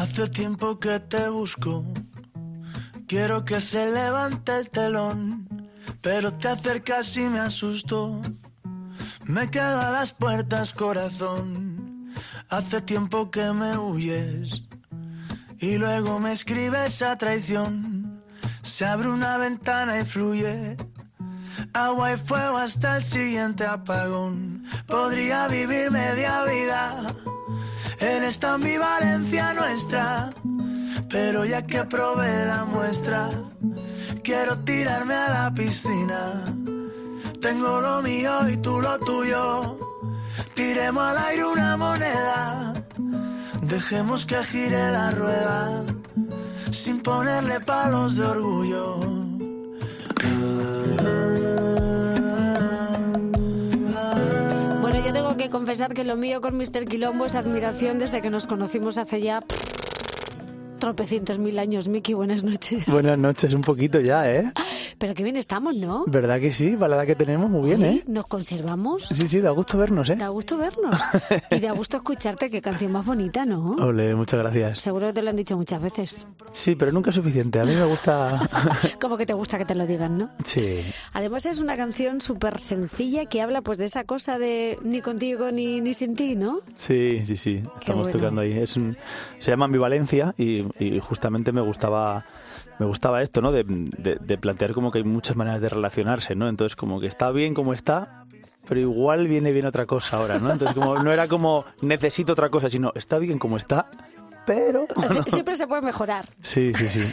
Hace tiempo que te busco. Quiero que se levante el telón, pero te acercas y me asusto. Me quedo a las puertas, corazón. Hace tiempo que me huyes y luego me escribes a traición. Se abre una ventana y fluye agua y fuego hasta el siguiente apagón. Podría vivir media vida en esta ambivalencia nuestra, pero ya que probé la muestra, quiero tirarme a la piscina. Tengo lo mío y tú lo tuyo. Tiremos al aire una moneda. Dejemos que gire la rueda sin ponerle palos de orgullo. Yo tengo que confesar que lo mío con Mr. Quilombo es admiración desde que nos conocimos hace ya tropecientos mil años. Miki, buenas noches. Buenas noches, un poquito ya, ¿eh? Pero qué bien estamos, ¿no? ¿Verdad que sí? Para la edad que tenemos, muy bien, Oye, ¿eh? Nos conservamos. Sí, sí, da gusto vernos, ¿eh? Da gusto vernos. Y da gusto escucharte. Qué canción más bonita, ¿no? Ole, muchas gracias. Seguro que te lo han dicho muchas veces. Sí, pero nunca es suficiente. A mí me gusta... Como que te gusta que te lo digan, ¿no? Sí. Además es una canción súper sencilla que habla pues de esa cosa de ni contigo ni, ni sin ti, ¿no? Sí, sí, sí. Estamos bueno. tocando ahí. Es un- se llama Ambivalencia y, y justamente me gustaba me gustaba esto, ¿no? De, de- de plantear como que hay muchas maneras de relacionarse, ¿no? Entonces como que está bien como está, pero igual viene bien otra cosa ahora, ¿no? Entonces como no era como necesito otra cosa, sino está bien como está, pero... Sie- Siempre se puede mejorar. Sí, sí, sí.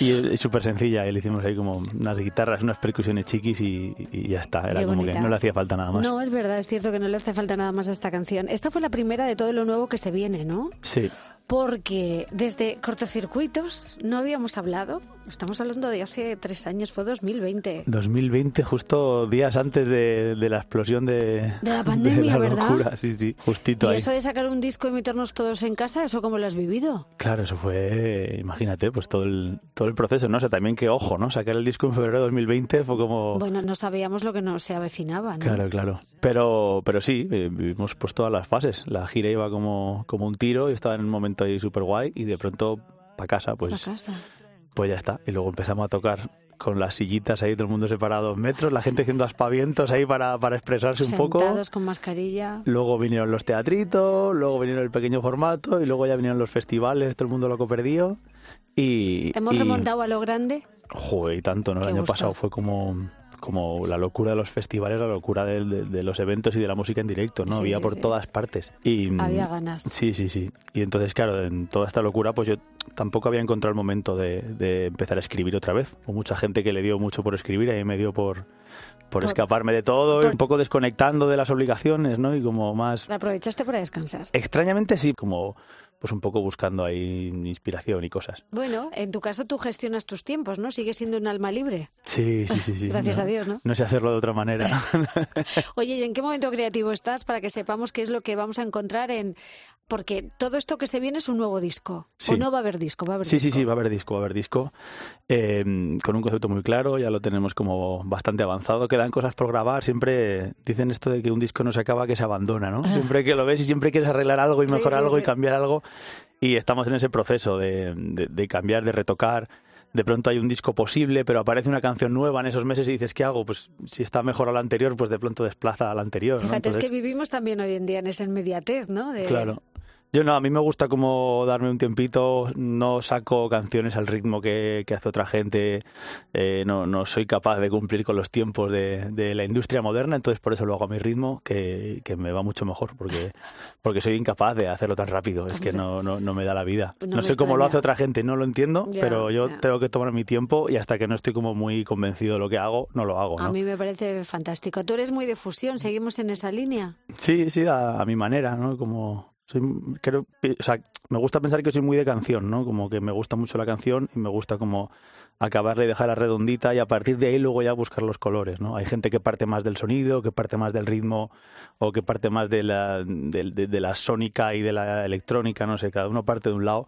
Y es súper sencilla. y Le hicimos ahí como unas guitarras, unas percusiones chiquis y, y ya está. Era Qué como bonita. que no le hacía falta nada más. No, es verdad, es cierto que no le hace falta nada más a esta canción. Esta fue la primera de todo lo nuevo que se viene, ¿no? Sí. Porque desde cortocircuitos no habíamos hablado. Estamos hablando de hace tres años, fue 2020. 2020, justo días antes de, de la explosión de, De la pandemia, la ¿verdad? locura. Sí, sí, justito ¿Y ahí. eso de sacar un disco y meternos todos en casa, eso cómo lo has vivido? Claro, eso fue, imagínate, pues todo el, todo el proceso, ¿no? O sea, también que ojo, ¿no? Sacar el disco en febrero de 2020 fue como... Bueno, no sabíamos lo que nos se avecinaba, ¿no? Claro, claro. Pero, pero sí, eh, vivimos pues todas las fases. La gira iba como, como un tiro y estaba en un momento ahí súper guay y de pronto para casa, pues... La casa. Pues ya está. Y luego empezamos a tocar con las sillitas ahí, todo el mundo separado dos metros, la gente haciendo aspavientos ahí para, para expresarse un poco. Sentados con mascarilla. Luego vinieron los teatritos, luego vinieron el pequeño formato y luego ya vinieron los festivales, todo el mundo loco perdido. Y, Hemos y- remontado a lo grande. Joder, y tanto, ¿no? El Qué año gusto. pasado fue como, como la locura de los festivales, la locura de, de- de los eventos y de la música en directo, ¿no? Sí, Había sí, por sí. todas partes. Y, Había ganas. Sí, sí, sí. Y entonces, claro, en toda esta locura, pues yo tampoco había encontrado el momento de, de empezar a escribir otra vez. Hubo mucha gente que le dio mucho por escribir, a mí me dio por, por, Por- escaparme de todo, por- un poco desconectando de las obligaciones, ¿no? Y como más... La aprovechaste para descansar. Extrañamente sí, como pues un poco buscando ahí inspiración y cosas. Bueno, en tu caso tú gestionas tus tiempos, ¿no? Sigues siendo un alma libre. Sí, sí, sí, sí. Gracias No- a Dios, ¿no? No sé hacerlo de otra manera. Oye, ¿y en qué momento creativo estás para que sepamos qué es lo que vamos a encontrar en... Porque todo esto que se viene es un nuevo disco. Sí. ¿O no va a haber disco? Va a haber Sí, sí, disco. sí, va a haber disco, va a haber disco. Eh, con un concepto muy claro, ya lo tenemos como bastante avanzado. Quedan cosas por grabar. Siempre dicen esto de que un disco no se acaba, que se abandona, ¿no? Siempre que lo ves y siempre quieres arreglar algo y. Sí, mejorar sí, algo sí. y cambiar algo. Y estamos en ese proceso de, de- de cambiar, de retocar. De pronto hay un disco posible, pero aparece una canción nueva en esos meses y dices, ¿qué hago? Pues si está mejor a la anterior, pues de pronto desplaza a la anterior. ¿no? Fíjate, es que vivimos también hoy en día en esa inmediatez, ¿no? De- Claro. Yo no, a mí me gusta como darme un tiempito, no saco canciones al ritmo que, que hace otra gente, eh, no, no soy capaz de cumplir con los tiempos de, de la industria moderna, entonces por eso lo hago a mi ritmo, que, que me va mucho mejor, porque, porque soy incapaz de hacerlo tan rápido, es que no, no, no me da la vida. No No, sé cómo lo hace otra gente, no lo entiendo, pero yo tengo que tomar mi tiempo y hasta que no estoy como muy convencido de lo que hago, no lo hago. A mí me parece fantástico. Tú eres muy de fusión, seguimos en esa línea. Sí, sí, a, a mi manera, ¿no? Como soy, me gusta pensar que soy muy de canción, ¿no? Como que me gusta mucho la canción y me gusta como acabarla y dejarla redondita y a partir de ahí luego ya buscar los colores, ¿no? Hay gente que parte más del sonido, que parte más del ritmo o que parte más de la, de, de- de la sónica y de la electrónica, no sé, cada uno parte de un lado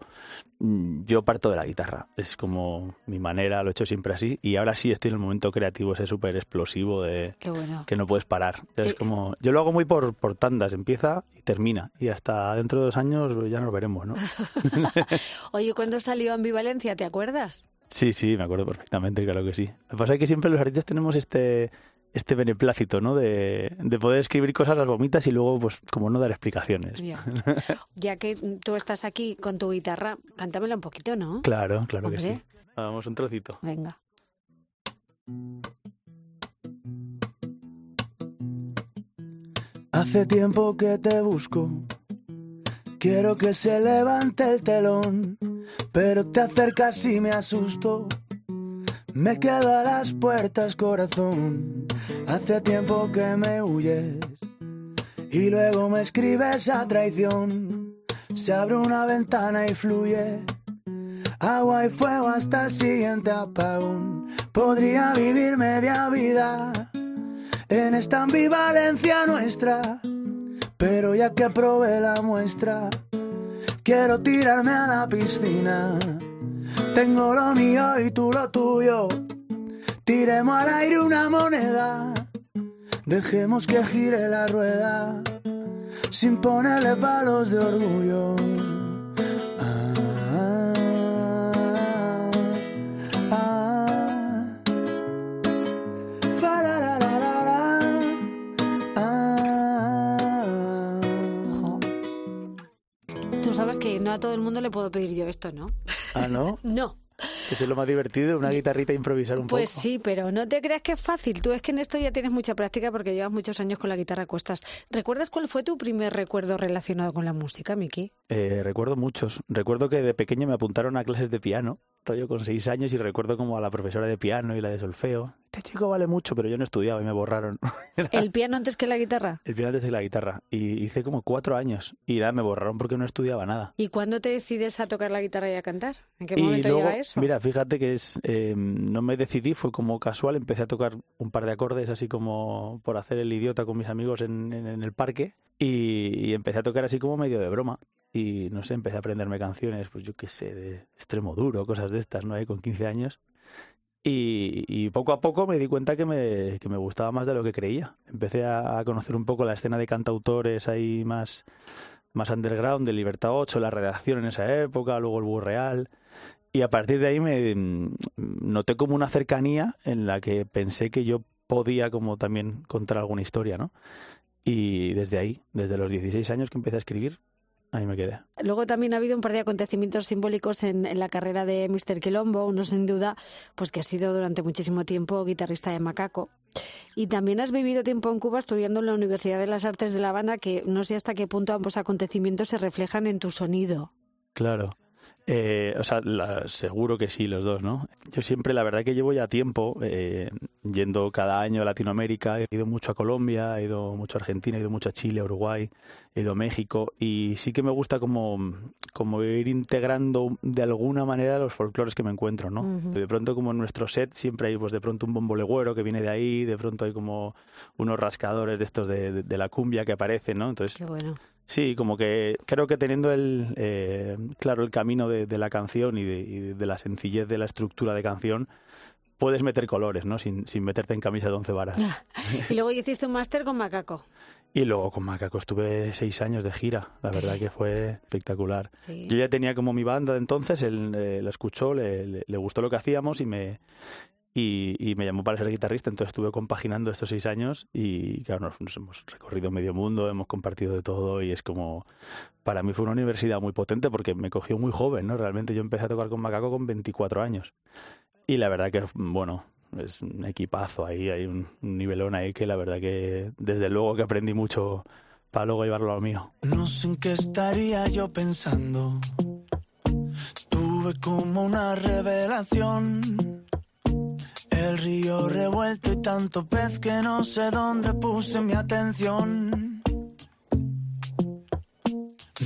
mm, yo parto de la guitarra. Es como mi manera, lo he hecho siempre así. Y ahora sí estoy en el momento creativo, ese súper explosivo de que no puedes parar. Es como, yo lo hago muy por, por tandas, empieza y termina. Y hasta dentro de dos años ya nos veremos, ¿no? Oye, ¿cuándo salió Ambivalencia? ¿Te acuerdas? Sí, sí, me acuerdo perfectamente, claro que sí. Lo que pasa es que siempre los artistas tenemos este este beneplácito, ¿no? De, poder escribir cosas las vomitas y luego, pues, como no dar explicaciones. Ya. que tú estás aquí con tu guitarra, cántamela un poquito, ¿no? Claro, claro que sí. Vamos un trocito. Venga. Hace tiempo que te busco, quiero que se levante el telón, pero te acercas y me asusto. Me quedo a las puertas, corazón. Hace tiempo que me huyes y luego me escribes a traición. Se abre una ventana y fluye agua y fuego hasta el siguiente apagón. Podría vivir media vida en esta ambivalencia nuestra, pero ya que probé la muestra, quiero tirarme a la piscina tengo lo mío y tú lo tuyo. Tiremos al aire una moneda. Dejemos que gire la rueda sin ponerle palos de orgullo. Que no a todo el mundo le puedo pedir yo esto, ¿no? Ah, ¿no? no. Que es lo más divertido, una guitarrita improvisar un pues poco. Pues sí, pero no te creas que es fácil. Tú es que en esto ya tienes mucha práctica porque llevas muchos años con la guitarra a cuestas. ¿Recuerdas cuál fue tu primer recuerdo relacionado con la música, Miki? Eh, recuerdo muchos. Recuerdo que de pequeño me apuntaron a clases de piano, rollo con seis años, y recuerdo como a la profesora de piano y la de solfeo este chico vale mucho, pero yo no estudiaba y me borraron. ¿El piano antes que la guitarra? El piano antes que la guitarra. Y hice como cuatro años y nada, me borraron porque no estudiaba nada. ¿Y cuándo te decides a tocar la guitarra y a cantar? ¿En qué momento llega eso? Mira, fíjate que es, eh, no me decidí, fue como casual, empecé a tocar un par de acordes así como por hacer el idiota con mis amigos en, el parque y, empecé a tocar así como medio de broma y no sé, empecé a aprenderme canciones, pues yo qué sé, de extremo duro, cosas de estas, ¿no? Ahí con 15 años. Y, poco a poco me di cuenta que me, que me gustaba más de lo que creía. Empecé a, conocer un poco la escena de cantautores ahí más, más underground, de Libertad 8, la redacción en esa época, luego el Burreal. Y a partir de ahí me mm, noté como una cercanía en la que pensé que yo podía como también contar alguna historia, ¿no? Y desde ahí, desde los 16 años que empecé a escribir, Ahí me quedé. Luego también ha habido un par de acontecimientos simbólicos en, la carrera de Mr. Quilombo. Uno, sin duda, pues que ha sido durante muchísimo tiempo guitarrista de Macaco. Y también has vivido tiempo en Cuba estudiando en la Universidad de las Artes de La Habana, que no sé hasta qué punto ambos acontecimientos se reflejan en tu sonido. Claro. Eh, o sea, seguro que sí, los dos, ¿no? Yo siempre, la verdad que llevo ya tiempo eh, yendo cada año a Latinoamérica, he ido mucho a Colombia, he ido mucho a Argentina, he ido mucho a Chile, a Uruguay, he ido a México y sí que me gusta como, como ir integrando de alguna manera los folclores que me encuentro, ¿no? De pronto como en nuestro set siempre hay pues de pronto un bombo legüero que viene de ahí, de pronto hay como unos rascadores de estos de, de la cumbia que aparecen, ¿no? Entonces, Qué bueno. Sí, como que creo que teniendo el eh, claro el camino de, la canción y de, la sencillez de la estructura de canción, puedes meter colores, ¿no? Sin, sin meterte en camisa de once varas. y luego hiciste un máster con Macaco. Y luego con Macaco estuve seis años de gira, la verdad que fue espectacular. Yo ya tenía como mi banda de entonces, él eh, lo escuchó, le, le, gustó lo que hacíamos y me, y, me llamó para ser guitarrista, entonces estuve compaginando estos seis años y claro, nos, hemos recorrido medio mundo, hemos compartido de todo y es como, para mí fue una universidad muy potente porque me cogió muy joven, ¿no? Realmente yo empecé a tocar con Macaco con 24 años y la verdad que, bueno, es un equipazo ahí, hay un, nivelón ahí que la verdad que desde luego que aprendí mucho para luego llevarlo a lo mío. No sé en qué estaría yo pensando, tuve como una revelación el río revuelto y tanto pez que no sé dónde puse mi atención.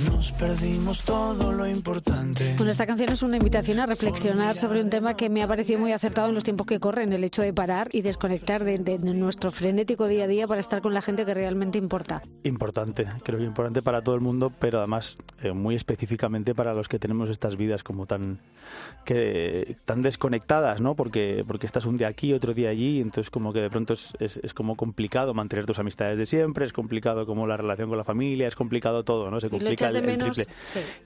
Nos perdimos todo lo importante. Bueno, esta canción es una invitación a reflexionar sobre un tema que me ha parecido muy acertado en los tiempos que corren, el hecho de parar y desconectar de, de nuestro frenético día a día para estar con la gente que realmente importa. Importante, creo que importante para todo el mundo, pero además eh, muy específicamente para los que tenemos estas vidas como tan que tan desconectadas, ¿no? Porque porque estás un día aquí, otro día allí, entonces como que de pronto es, es, es como complicado mantener tus amistades de siempre, es complicado como la relación con la familia, es complicado todo, ¿no? Se complica de menos,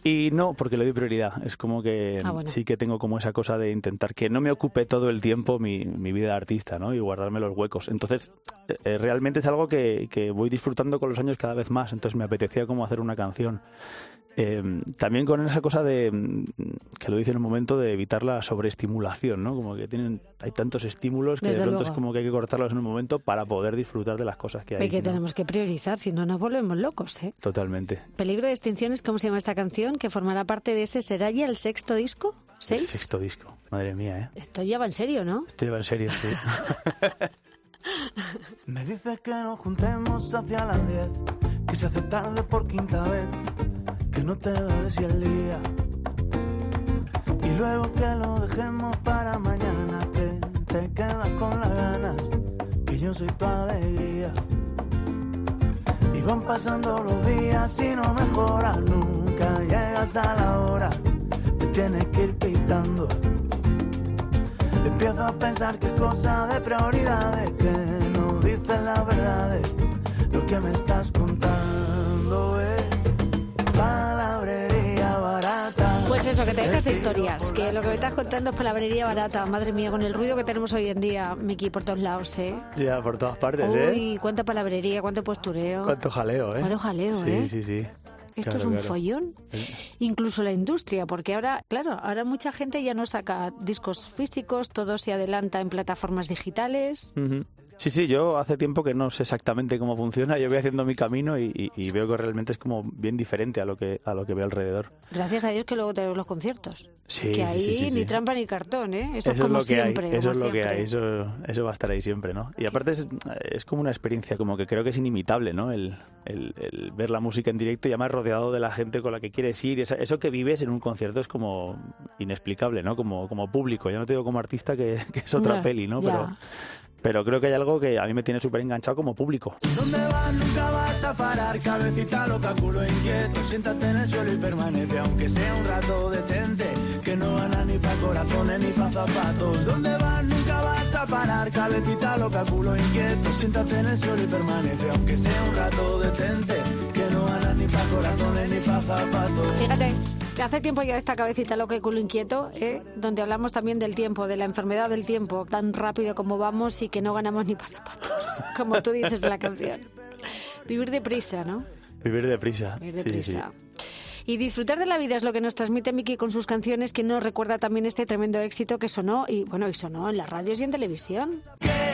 Y no, porque le doy prioridad. Es como que ah, sí que tengo como esa cosa de intentar que no me ocupe todo el tiempo mi, mi vida de artista, ¿no? Y guardarme los huecos. Entonces, eh, realmente es algo que, que voy disfrutando con los años cada vez más. Entonces me apetecía como hacer una canción eh, también con esa cosa de, mm, que lo dice en un momento, de evitar la sobreestimulación, ¿no? Como que tienen, hay tantos estímulos que de pronto es como que hay que cortarlos en un momento para poder disfrutar de las cosas que hay. Y que tenemos que priorizar, si no nos volvemos locos, ¿eh? Totalmente. Peligro de extinciones, ¿cómo se llama esta canción? Que formará parte de ese, ¿será ya el sexto disco? ¿Seis? sexto disco, madre mía, ¿eh? Esto ya va en serio, ¿no? Esto ya va en serio, sí. Me dices que nos juntemos hacia las 10, que se hace tarde por quinta vez que no te da de el día. Y luego que lo dejemos para mañana, que te quedas con las ganas, que yo soy tu alegría. Y van pasando los días y no mejoras nunca, llegas a la hora, te tienes que ir quitando. Empiezo a pensar que cosa de prioridades, que no dices las verdades, lo que me estás contando es eso, que te dejes de historias, que lo que me estás contando es palabrería barata. Madre mía, con el ruido que tenemos hoy en día, Miki, por todos lados, ¿eh? Ya, por todas partes, ¿eh? Uy, cuánta palabrería, cuánto postureo. Cuánto jaleo, ¿eh? Cuánto jaleo, ¿eh? Sí, sí, sí. Esto es un follón. Incluso la industria, porque ahora, claro, ahora mucha gente ya no saca discos físicos, todo se adelanta en plataformas digitales. Sí, sí, yo hace tiempo que no sé exactamente cómo funciona. Yo voy haciendo mi camino y, veo que realmente es como bien diferente a lo que a lo que veo alrededor. Gracias a Dios que luego tenemos los conciertos. Sí, que ahí ni trampa ni cartón, ¿eh? Eso, es como siempre. Eso es lo que hay. Eso, eso va a estar ahí siempre, ¿no? Y aparte es, es como una experiencia como que creo que es inimitable, ¿no? El, el, ver la música en directo y además rodeado de la gente con la que quieres ir. eso que vives en un concierto es como inexplicable, ¿no? Como, como público. Ya no te digo como artista que, es otra peli, ¿no? Pero, pero creo que hay algo que a mí me tiene súper enganchado como público. ¿Dónde vas? Nunca vas a parar, cabecita loca, culo inquieto. Siéntate en el suelo y permanece, aunque sea un rato detente. Que no gana ni pa' corazones ni pa' zapatos. ¿Dónde vas? Nunca vas a parar, cabecita loca, culo inquieto. Siéntate en el suelo y permanece, aunque sea un rato detente. Que no gana ni pa' corazones ni pa' zapatos. Fíjate. Hace tiempo ya esta cabecita loca y culo inquieto, ¿eh? donde hablamos también del tiempo, de la enfermedad del tiempo, tan rápido como vamos y que no ganamos ni para zapatos, como tú dices en la canción. Vivir deprisa, ¿no? Vivir deprisa. Vivir deprisa. Y disfrutar de la vida es lo que nos transmite Miki con sus canciones, que nos recuerda también este tremendo éxito que sonó y bueno, y sonó en las radios y en televisión. Qué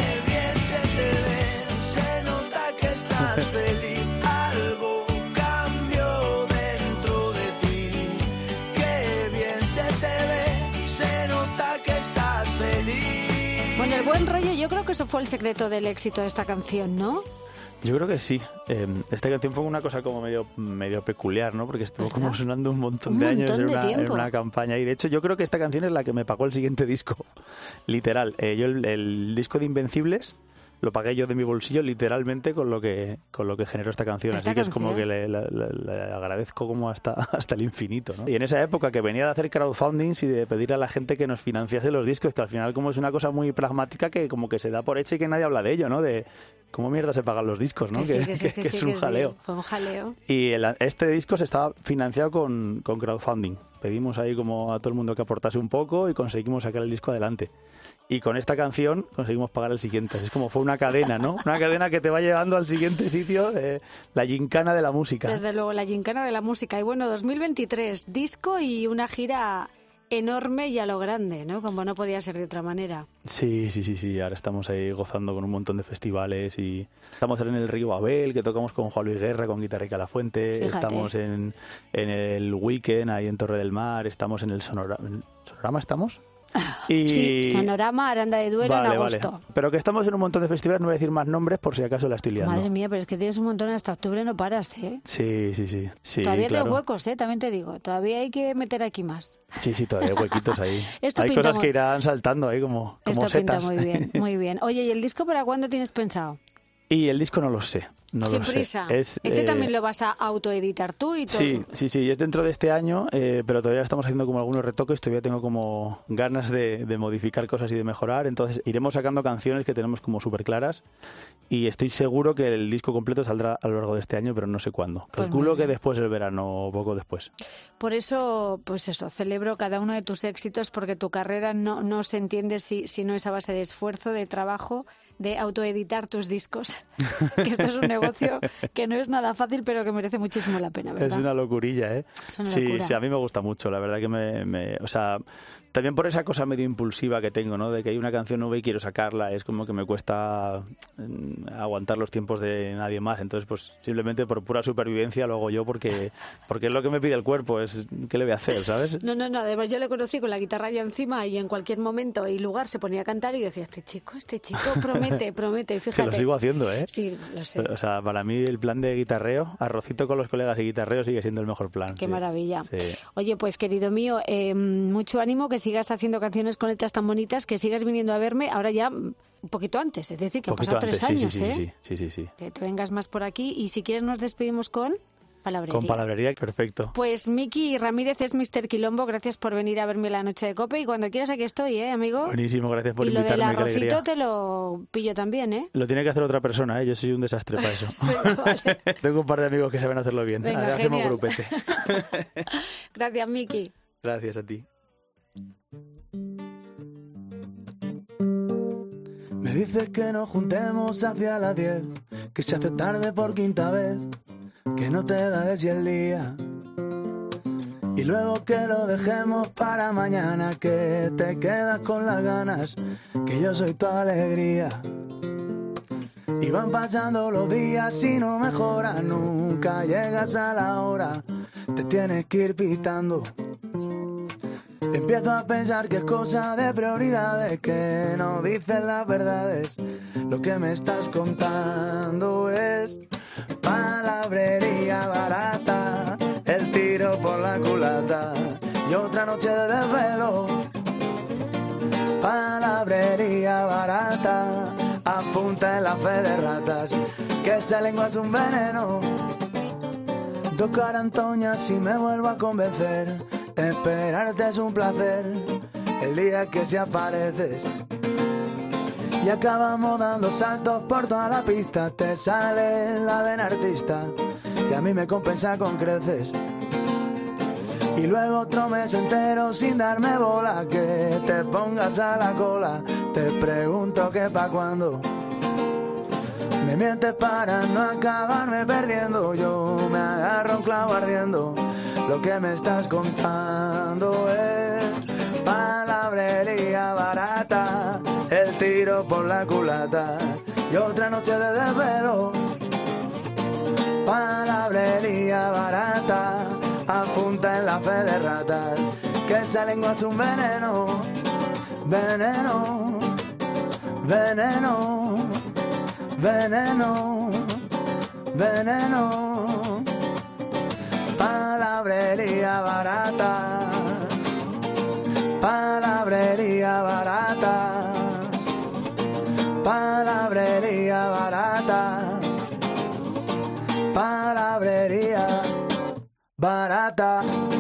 buen rollo, yo creo que eso fue el secreto del éxito de esta canción, ¿no? Yo creo que sí. Em, esta canción fue una cosa como medio, medio peculiar, ¿no? Porque estuvo como sonando un montón de años en, una, campaña. Y de hecho, yo creo que esta canción es la que me pagó el siguiente disco. Literal. Eh, yo el, disco de Invencibles lo pagué yo de mi bolsillo literalmente con lo que con lo que generó esta canción así que es como que le, agradezco como hasta hasta el infinito ¿no? y en esa época que venía de hacer crowdfundings y de pedir a la gente que nos financiase los discos que al final como es una cosa muy pragmática que como que se da por hecha y que nadie habla de ello ¿no? de cómo mierda se pagan los discos ¿no? que, es un jaleo fue un jaleo y este disco se estaba financiado con, con crowdfunding pedimos ahí como a todo el mundo que aportase un poco y conseguimos sacar el disco adelante y con esta canción conseguimos pagar el siguiente. Es como fue una cadena, ¿no? Una cadena que te va llevando al siguiente sitio, de la gincana de la música. Desde luego, la gincana de la música. Y bueno, 2023, disco y una gira enorme y a lo grande, ¿no? Como no podía ser de otra manera. Sí, sí, sí, sí. Ahora estamos ahí gozando con un montón de festivales y estamos en el Río Abel, que tocamos con Juan Luis Guerra, con Guitarrica La Fuente. Estamos en, en el Weekend, ahí en Torre del Mar. Estamos en el Sonorama. ¿Sonorama estamos? Y... Sí, Sonorama, Aranda de Duero Vale, en vale. agosto. Pero que estamos en un montón de festivales, no voy a decir más nombres por si acaso la estoy liando. Madre mía, pero es que tienes un montón hasta octubre, no paras, ¿eh? Sí, sí, sí. sí Todavía claro. tengo huecos, ¿eh? También te digo. Todavía hay que meter aquí más. Sí, sí, todavía hay huequitos ahí. Esto hay cosas muy- que irán saltando ahí como, como Esto setas. pinta muy bien, muy bien. Oye, ¿y el disco para cuándo tienes pensado? Y el disco no lo sé. No Sin lo sé. prisa. Es, este eh, también lo vas a autoeditar tú y todo. Sí, sí, sí, es dentro de este año, eh, pero todavía estamos haciendo como algunos retoques, todavía tengo como ganas de, de modificar cosas y de mejorar, entonces iremos sacando canciones que tenemos como súper claras y estoy seguro que el disco completo saldrá a lo largo de este año, pero no sé cuándo. Pues Calculo que después del verano o poco después. Por eso, pues eso, celebro cada uno de tus éxitos porque tu carrera no, no se entiende si, si no es a base de esfuerzo, de trabajo, de autoeditar tus discos. que esto es un negocio que no es nada fácil, pero que merece muchísimo la pena, ¿verdad? Es una locurilla, ¿eh? Es una sí, locura. sí, a mí me gusta mucho, la verdad que me, me- O sea, también por esa cosa medio impulsiva que tengo, ¿no? De que hay una canción nueva y quiero sacarla, es como que me cuesta mm, aguantar los tiempos de nadie más, entonces pues simplemente por pura supervivencia lo hago yo porque, porque es lo que me pide el cuerpo, es ¿qué le voy a hacer, sabes? No, no, no. Además, yo le conocí con la guitarra ya encima y en cualquier momento y lugar se ponía a cantar y decía, este chico, este chico promete, promete. Que fíjate. lo sigo haciendo, ¿eh? Sí, lo sé. O sea, para mí el plan de guitarreo, arrocito con los colegas y guitarreo sigue siendo el mejor plan. Qué sí. maravilla. Sí. Oye, pues querido mío, eh, mucho ánimo, que sigas haciendo canciones con letras tan bonitas, que sigas viniendo a verme ahora ya un poquito antes, es decir, que han Poquito pasado antes, tres sí, años, sí, sí, ¿eh? sí, sí, sí, sí. Que te vengas más por aquí y si quieres nos despedimos con palabrería. Con palabrería, perfecto. Pues Miki Ramírez es Mr. Quilombo, gracias por venir a verme la noche de cope y cuando quieras aquí estoy, ¿eh, amigo? Buenísimo, gracias por y lo del invitarme, qué alegría. arrocito te lo pillo también, ¿eh? Lo tiene que hacer otra persona, ¿eh? yo soy un desastre para eso. Venga, vale. Tengo un par de amigos que saben hacerlo bien. Venga, Ahora hacemos grupete. Gracias, Miki. Gracias a ti. Me dices que nos juntemos hacia las 10, que se hace tarde por quinta vez, que no te da de si el día. Y luego que lo dejemos para mañana, que te quedas con las ganas, que yo soy tu alegría. Y van pasando los días y no mejoras, nunca llegas a la hora, te tienes que ir pitando. Empiezo a pensar que es cosa de prioridades, que no dices las verdades. Lo que me estás contando es palabrería barata, el tiro por la culata y otra noche de desvelo. Palabrería barata, apunta en la fe de ratas, que esa lengua es un veneno. Tocar Antoña si me vuelvo a convencer. Esperarte es un placer el día que se apareces. Y acabamos dando saltos por toda la pista. Te sale la vena artista y a mí me compensa con creces. Y luego otro mes entero sin darme bola. Que te pongas a la cola. Te pregunto que pa' cuándo. Me mientes para no acabarme perdiendo. Yo me agarro un clavo ardiendo. Lo que me estás contando es palabrería barata. El tiro por la culata y otra noche de desvelo. Palabrería barata. Apunta en la fe de ratas. Que esa lengua es un veneno. Veneno. Veneno veneno, veneno, palabrería barata, barata.